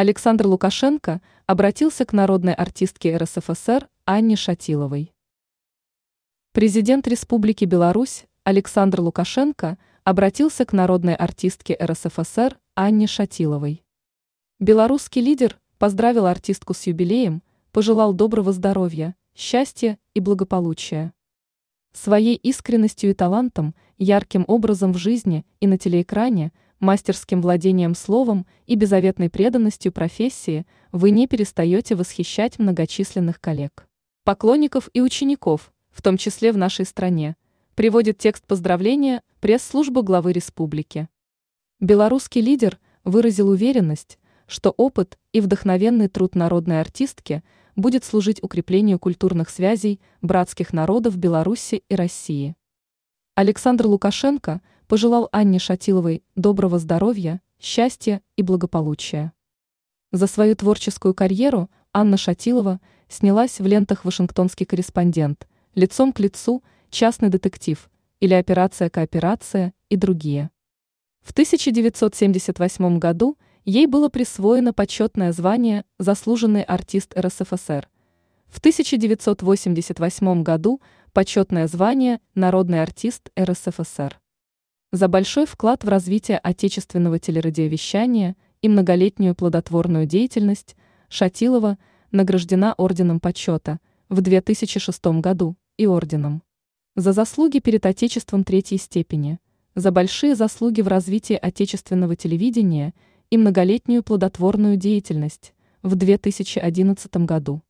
Александр Лукашенко обратился к народной артистке РСФСР Анне Шатиловой. Президент Республики Беларусь Александр Лукашенко обратился к народной артистке РСФСР Анне Шатиловой. Белорусский лидер поздравил артистку с юбилеем, пожелал доброго здоровья, счастья и благополучия. Своей искренностью и талантом, ярким образом в жизни и на телеэкране, мастерским владением словом и беззаветной преданностью профессии вы не перестаете восхищать многочисленных коллег, поклонников и учеников, в том числе в нашей стране, приводит текст поздравления пресс-служба главы республики. Белорусский лидер выразил уверенность, что опыт и вдохновенный труд народной артистки – будет служить укреплению культурных связей братских народов Беларуси и России. Александр Лукашенко пожелал Анне Шатиловой доброго здоровья, счастья и благополучия. За свою творческую карьеру Анна Шатилова снялась в лентах «Вашингтонский корреспондент», «Лицом к лицу», «Частный детектив» или «Операция-кооперация» и другие. В 1978 году – Ей было присвоено почетное звание «Заслуженный артист РСФСР». В 1988 году почетное звание «Народный артист РСФСР». За большой вклад в развитие отечественного телерадиовещания и многолетнюю плодотворную деятельность Шатилова награждена Орденом Почета в 2006 году и Орденом. За заслуги перед Отечеством третьей степени, за большие заслуги в развитии отечественного телевидения – и многолетнюю плодотворную деятельность в 2011 году.